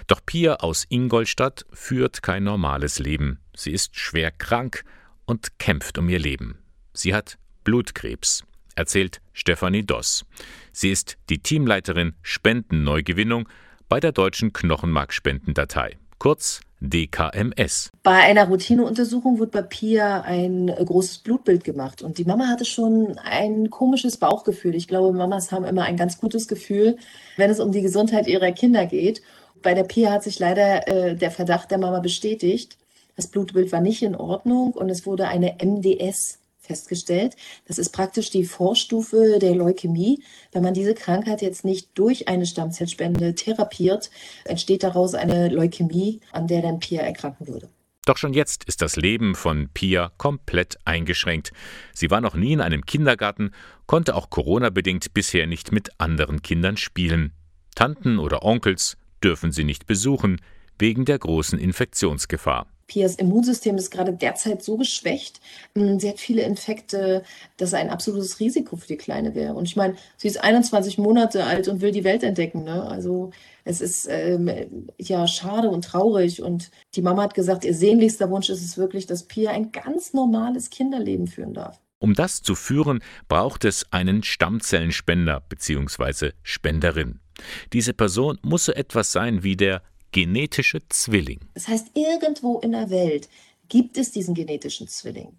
Doch Pia aus Ingolstadt führt kein normales Leben. Sie ist schwer krank und kämpft um ihr Leben. Sie hat Blutkrebs, erzählt Stefanie Doss. Sie ist die Teamleiterin Spendenneugewinnung bei der Deutschen Knochenmarkspendendatei, kurz DKMS. Bei einer Routineuntersuchung wurde bei Pia ein großes Blutbild gemacht und die Mama hatte schon ein komisches Bauchgefühl. Ich glaube, Mamas haben immer ein ganz gutes Gefühl, wenn es um die Gesundheit ihrer Kinder geht. Bei der Pia hat sich leider äh, der Verdacht der Mama bestätigt. Das Blutbild war nicht in Ordnung und es wurde eine MDS festgestellt. Das ist praktisch die Vorstufe der Leukämie. Wenn man diese Krankheit jetzt nicht durch eine Stammzellspende therapiert, entsteht daraus eine Leukämie, an der dann Pia erkranken würde. Doch schon jetzt ist das Leben von Pia komplett eingeschränkt. Sie war noch nie in einem Kindergarten, konnte auch Corona-bedingt bisher nicht mit anderen Kindern spielen. Tanten oder Onkels dürfen sie nicht besuchen, wegen der großen Infektionsgefahr. Pias Immunsystem ist gerade derzeit so geschwächt. Hm, sie hat viele Infekte, dass ein absolutes Risiko für die Kleine wäre. Und ich meine, sie ist 21 Monate alt und will die Welt entdecken. Ne? Also es ist ähm, ja schade und traurig. Und die Mama hat gesagt, ihr sehnlichster Wunsch ist es wirklich, dass Pia ein ganz normales Kinderleben führen darf. Um das zu führen, braucht es einen Stammzellenspender bzw. Spenderin. Diese Person muss so etwas sein wie der genetische Zwilling. Das heißt, irgendwo in der Welt gibt es diesen genetischen Zwilling.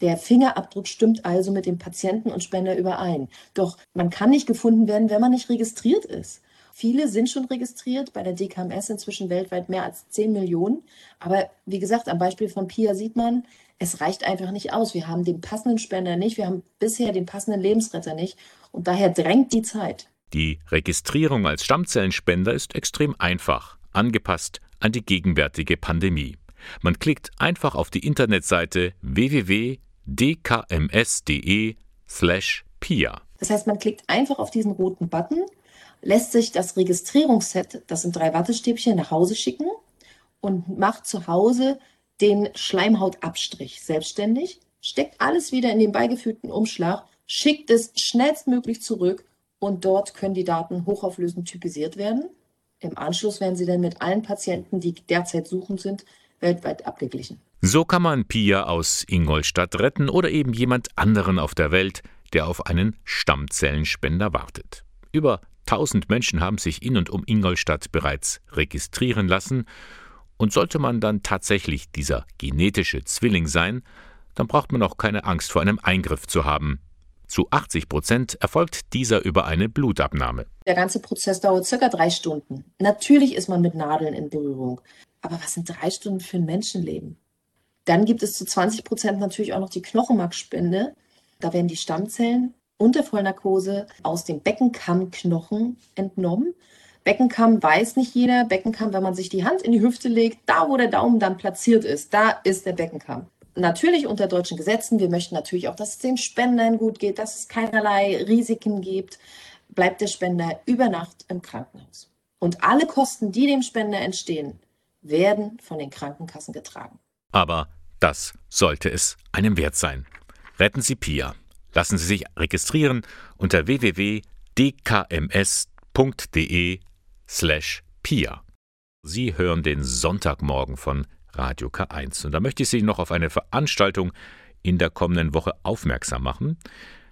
Der Fingerabdruck stimmt also mit dem Patienten und Spender überein. Doch man kann nicht gefunden werden, wenn man nicht registriert ist. Viele sind schon registriert, bei der DKMS inzwischen weltweit mehr als 10 Millionen. Aber wie gesagt, am Beispiel von Pia sieht man, es reicht einfach nicht aus. Wir haben den passenden Spender nicht, wir haben bisher den passenden Lebensretter nicht und daher drängt die Zeit. Die Registrierung als Stammzellenspender ist extrem einfach angepasst an die gegenwärtige Pandemie. Man klickt einfach auf die Internetseite www.dkms.de/pia. Das heißt, man klickt einfach auf diesen roten Button, lässt sich das Registrierungsset, das sind drei Wattestäbchen, nach Hause schicken und macht zu Hause den Schleimhautabstrich selbstständig, steckt alles wieder in den beigefügten Umschlag, schickt es schnellstmöglich zurück und dort können die Daten hochauflösend typisiert werden. Im Anschluss werden sie dann mit allen Patienten, die derzeit suchend sind, weltweit abgeglichen. So kann man Pia aus Ingolstadt retten oder eben jemand anderen auf der Welt, der auf einen Stammzellenspender wartet. Über 1000 Menschen haben sich in und um Ingolstadt bereits registrieren lassen. Und sollte man dann tatsächlich dieser genetische Zwilling sein, dann braucht man auch keine Angst vor einem Eingriff zu haben. Zu 80 Prozent erfolgt dieser über eine Blutabnahme. Der ganze Prozess dauert circa drei Stunden. Natürlich ist man mit Nadeln in Berührung. Aber was sind drei Stunden für ein Menschenleben? Dann gibt es zu 20 Prozent natürlich auch noch die Knochenmarkspende. Da werden die Stammzellen unter Vollnarkose aus dem Beckenkammknochen entnommen. Beckenkamm weiß nicht jeder. Beckenkamm, wenn man sich die Hand in die Hüfte legt, da wo der Daumen dann platziert ist, da ist der Beckenkamm natürlich unter deutschen Gesetzen. Wir möchten natürlich auch, dass es den Spendern gut geht, dass es keinerlei Risiken gibt. Bleibt der Spender über Nacht im Krankenhaus. Und alle Kosten, die dem Spender entstehen, werden von den Krankenkassen getragen. Aber das sollte es einem wert sein. Retten Sie Pia. Lassen Sie sich registrieren unter www.dkms.de slash Pia. Sie hören den Sonntagmorgen von Radio K1. Und da möchte ich Sie noch auf eine Veranstaltung in der kommenden Woche aufmerksam machen.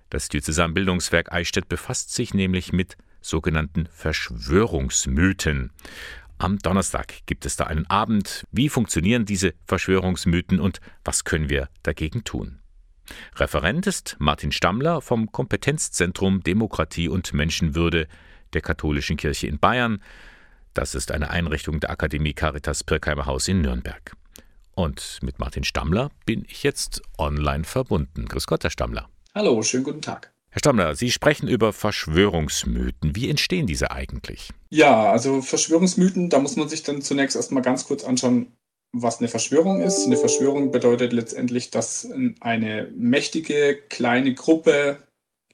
Das Diözesanbildungswerk Eichstätt befasst sich nämlich mit sogenannten Verschwörungsmythen. Am Donnerstag gibt es da einen Abend. Wie funktionieren diese Verschwörungsmythen und was können wir dagegen tun? Referent ist Martin Stammler vom Kompetenzzentrum Demokratie und Menschenwürde der Katholischen Kirche in Bayern. Das ist eine Einrichtung der Akademie Caritas Pirkheimer Haus in Nürnberg. Und mit Martin Stammler bin ich jetzt online verbunden. Grüß Gott, Herr Stammler. Hallo, schönen guten Tag. Herr Stammler, Sie sprechen über Verschwörungsmythen. Wie entstehen diese eigentlich? Ja, also Verschwörungsmythen, da muss man sich dann zunächst erstmal ganz kurz anschauen, was eine Verschwörung ist. Eine Verschwörung bedeutet letztendlich, dass eine mächtige kleine Gruppe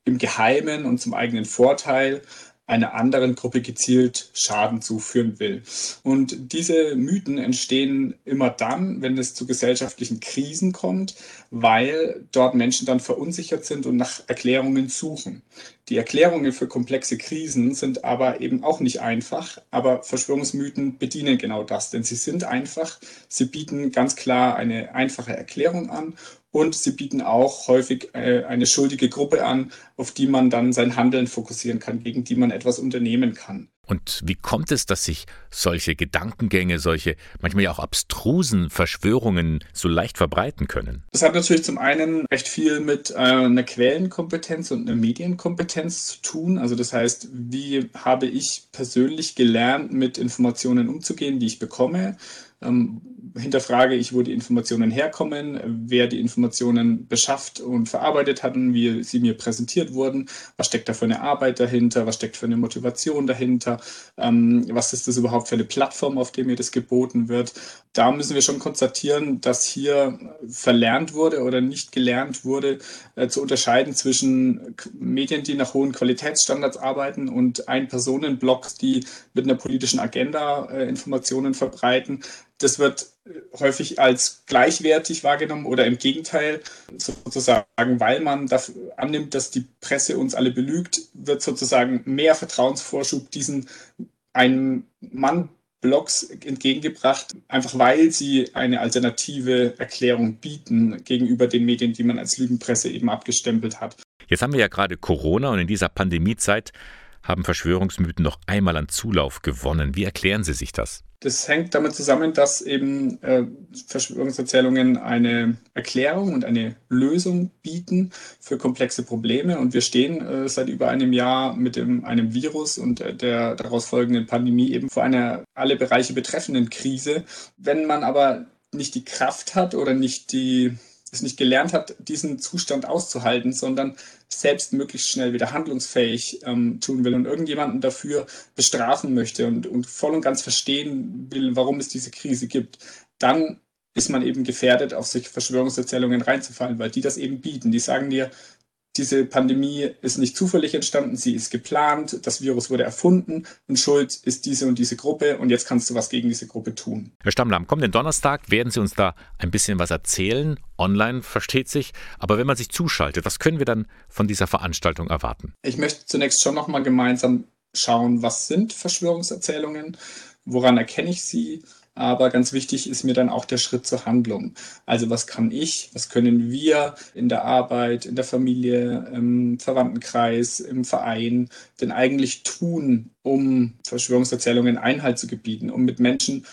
im Geheimen und zum eigenen Vorteil einer anderen Gruppe gezielt Schaden zuführen will. Und diese Mythen entstehen immer dann, wenn es zu gesellschaftlichen Krisen kommt, weil dort Menschen dann verunsichert sind und nach Erklärungen suchen. Die Erklärungen für komplexe Krisen sind aber eben auch nicht einfach, aber Verschwörungsmythen bedienen genau das, denn sie sind einfach, sie bieten ganz klar eine einfache Erklärung an und sie bieten auch häufig äh, eine schuldige Gruppe an, auf die man dann sein Handeln fokussieren kann, gegen die man etwas unternehmen kann. Und wie kommt es, dass sich solche Gedankengänge, solche manchmal ja auch abstrusen Verschwörungen so leicht verbreiten können? Das hat natürlich zum einen recht viel mit äh, einer Quellenkompetenz und einer Medienkompetenz zu tun. Also das heißt, wie habe ich persönlich gelernt, mit Informationen umzugehen, die ich bekomme? Ähm, hinterfrage ich, wo die Informationen herkommen, wer die Informationen beschafft und verarbeitet hat und wie sie mir präsentiert wurden, was steckt da für eine Arbeit dahinter, was steckt für eine Motivation dahinter, ähm, was ist das überhaupt für eine Plattform, auf der mir das geboten wird. Da müssen wir schon konstatieren, dass hier verlernt wurde oder nicht gelernt wurde, äh, zu unterscheiden zwischen Medien, die nach hohen Qualitätsstandards arbeiten und Ein-Personen-Blogs, die mit einer politischen Agenda äh, Informationen verbreiten das wird häufig als gleichwertig wahrgenommen oder im Gegenteil sozusagen, weil man dafür annimmt, dass die Presse uns alle belügt, wird sozusagen mehr Vertrauensvorschub diesen einen Mann Blogs entgegengebracht, einfach weil sie eine alternative Erklärung bieten gegenüber den Medien, die man als Lügenpresse eben abgestempelt hat. Jetzt haben wir ja gerade Corona und in dieser Pandemiezeit haben Verschwörungsmythen noch einmal an Zulauf gewonnen. Wie erklären Sie sich das? Das hängt damit zusammen, dass eben äh, Verschwörungserzählungen eine Erklärung und eine Lösung bieten für komplexe Probleme. Und wir stehen äh, seit über einem Jahr mit dem, einem Virus und äh, der daraus folgenden Pandemie eben vor einer alle Bereiche betreffenden Krise. Wenn man aber nicht die Kraft hat oder nicht die es nicht gelernt hat, diesen Zustand auszuhalten, sondern selbst möglichst schnell wieder handlungsfähig ähm, tun will und irgendjemanden dafür bestrafen möchte und, und voll und ganz verstehen will, warum es diese Krise gibt, dann ist man eben gefährdet, auf solche Verschwörungserzählungen reinzufallen, weil die das eben bieten. Die sagen dir, diese Pandemie ist nicht zufällig entstanden, sie ist geplant, das Virus wurde erfunden und schuld ist diese und diese Gruppe und jetzt kannst du was gegen diese Gruppe tun. Herr Stammler, am kommenden Donnerstag werden Sie uns da ein bisschen was erzählen. Online versteht sich, aber wenn man sich zuschaltet, was können wir dann von dieser Veranstaltung erwarten? Ich möchte zunächst schon nochmal gemeinsam schauen, was sind Verschwörungserzählungen, woran erkenne ich sie aber ganz wichtig ist mir dann auch der Schritt zur Handlung. Also was kann ich, was können wir in der Arbeit, in der Familie, im Verwandtenkreis, im Verein denn eigentlich tun, um Verschwörungserzählungen Einhalt zu gebieten, um mit Menschen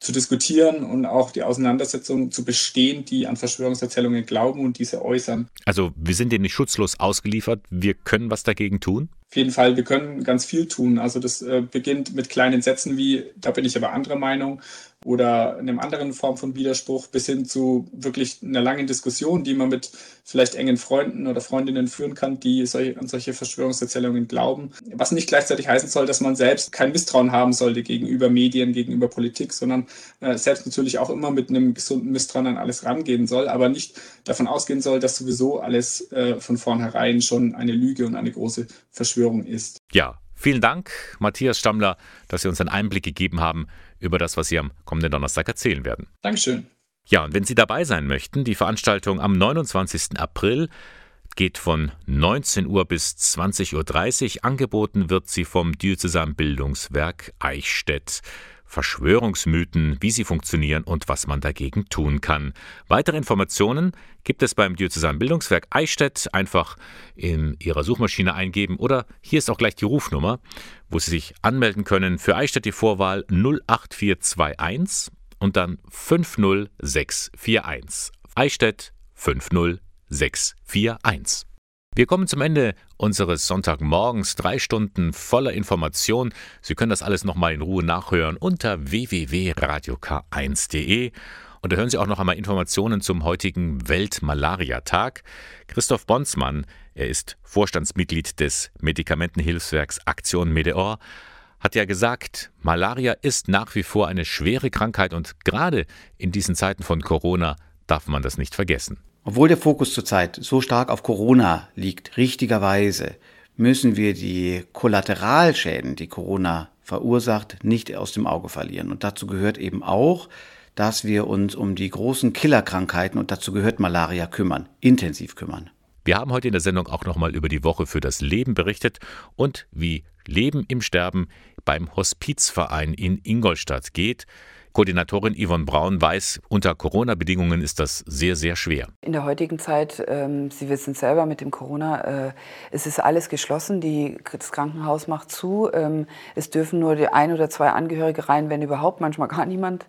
zu diskutieren und auch die Auseinandersetzung zu bestehen, die an Verschwörungserzählungen glauben und diese äußern. Also wir sind denen nicht schutzlos ausgeliefert, wir können was dagegen tun? Auf jeden Fall, wir können ganz viel tun. Also das äh, beginnt mit kleinen Sätzen wie, da bin ich aber anderer Meinung, oder einer anderen Form von Widerspruch bis hin zu wirklich einer langen Diskussion, die man mit vielleicht engen Freunden oder Freundinnen führen kann, die an solche Verschwörungserzählungen glauben. Was nicht gleichzeitig heißen soll, dass man selbst kein Misstrauen haben sollte gegenüber Medien, gegenüber Politik, sondern äh, selbst natürlich auch immer mit einem gesunden Misstrauen an alles rangehen soll, aber nicht davon ausgehen soll, dass sowieso alles äh, von vornherein schon eine Lüge und eine große Verschwörung ist. Ja, Vielen Dank, Matthias Stammler, dass Sie uns einen Einblick gegeben haben über das, was Sie am kommenden Donnerstag erzählen werden. Dankeschön. Ja, und wenn Sie dabei sein möchten, die Veranstaltung am 29. April geht von 19 Uhr bis 20.30 Uhr. Angeboten wird sie vom Diözesanbildungswerk Eichstätt. Verschwörungsmythen, wie sie funktionieren und was man dagegen tun kann. Weitere Informationen gibt es beim Diözesanbildungswerk Eichstätt. Einfach in Ihrer Suchmaschine eingeben oder hier ist auch gleich die Rufnummer, wo Sie sich anmelden können. Für Eichstätt die Vorwahl 08421 und dann 50641. Eichstätt 50641. Wir kommen zum Ende unseres Sonntagmorgens. Drei Stunden voller Information. Sie können das alles nochmal in Ruhe nachhören unter www.radiok1.de. Und da hören Sie auch noch einmal Informationen zum heutigen Weltmalaria-Tag. Christoph Bonsmann, er ist Vorstandsmitglied des Medikamentenhilfswerks Aktion Medeor, hat ja gesagt, Malaria ist nach wie vor eine schwere Krankheit und gerade in diesen Zeiten von Corona darf man das nicht vergessen. Obwohl der Fokus zurzeit so stark auf Corona liegt, richtigerweise, müssen wir die Kollateralschäden, die Corona verursacht, nicht aus dem Auge verlieren. Und dazu gehört eben auch, dass wir uns um die großen Killerkrankheiten, und dazu gehört Malaria, kümmern, intensiv kümmern. Wir haben heute in der Sendung auch nochmal über die Woche für das Leben berichtet und wie Leben im Sterben beim Hospizverein in Ingolstadt geht. Koordinatorin Yvonne Braun weiß, unter Corona-Bedingungen ist das sehr, sehr schwer. In der heutigen Zeit, ähm, Sie wissen es selber mit dem Corona, äh, es ist alles geschlossen. Die, das Krankenhaus macht zu. Ähm, es dürfen nur ein oder zwei Angehörige rein, wenn überhaupt, manchmal gar niemand.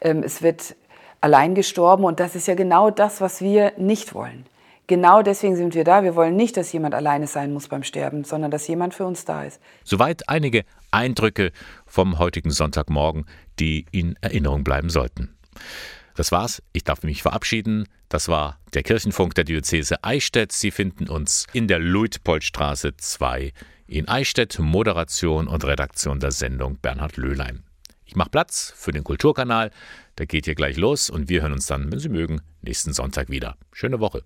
Ähm, es wird allein gestorben und das ist ja genau das, was wir nicht wollen. Genau deswegen sind wir da. Wir wollen nicht, dass jemand alleine sein muss beim Sterben, sondern dass jemand für uns da ist. Soweit einige Eindrücke vom heutigen Sonntagmorgen, die in Erinnerung bleiben sollten. Das war's. Ich darf mich verabschieden. Das war der Kirchenfunk der Diözese Eichstätt. Sie finden uns in der Luitpoldstraße 2 in Eichstätt. Moderation und Redaktion der Sendung Bernhard Löhlein. Ich mache Platz für den Kulturkanal. Der geht hier gleich los und wir hören uns dann, wenn Sie mögen, nächsten Sonntag wieder. Schöne Woche.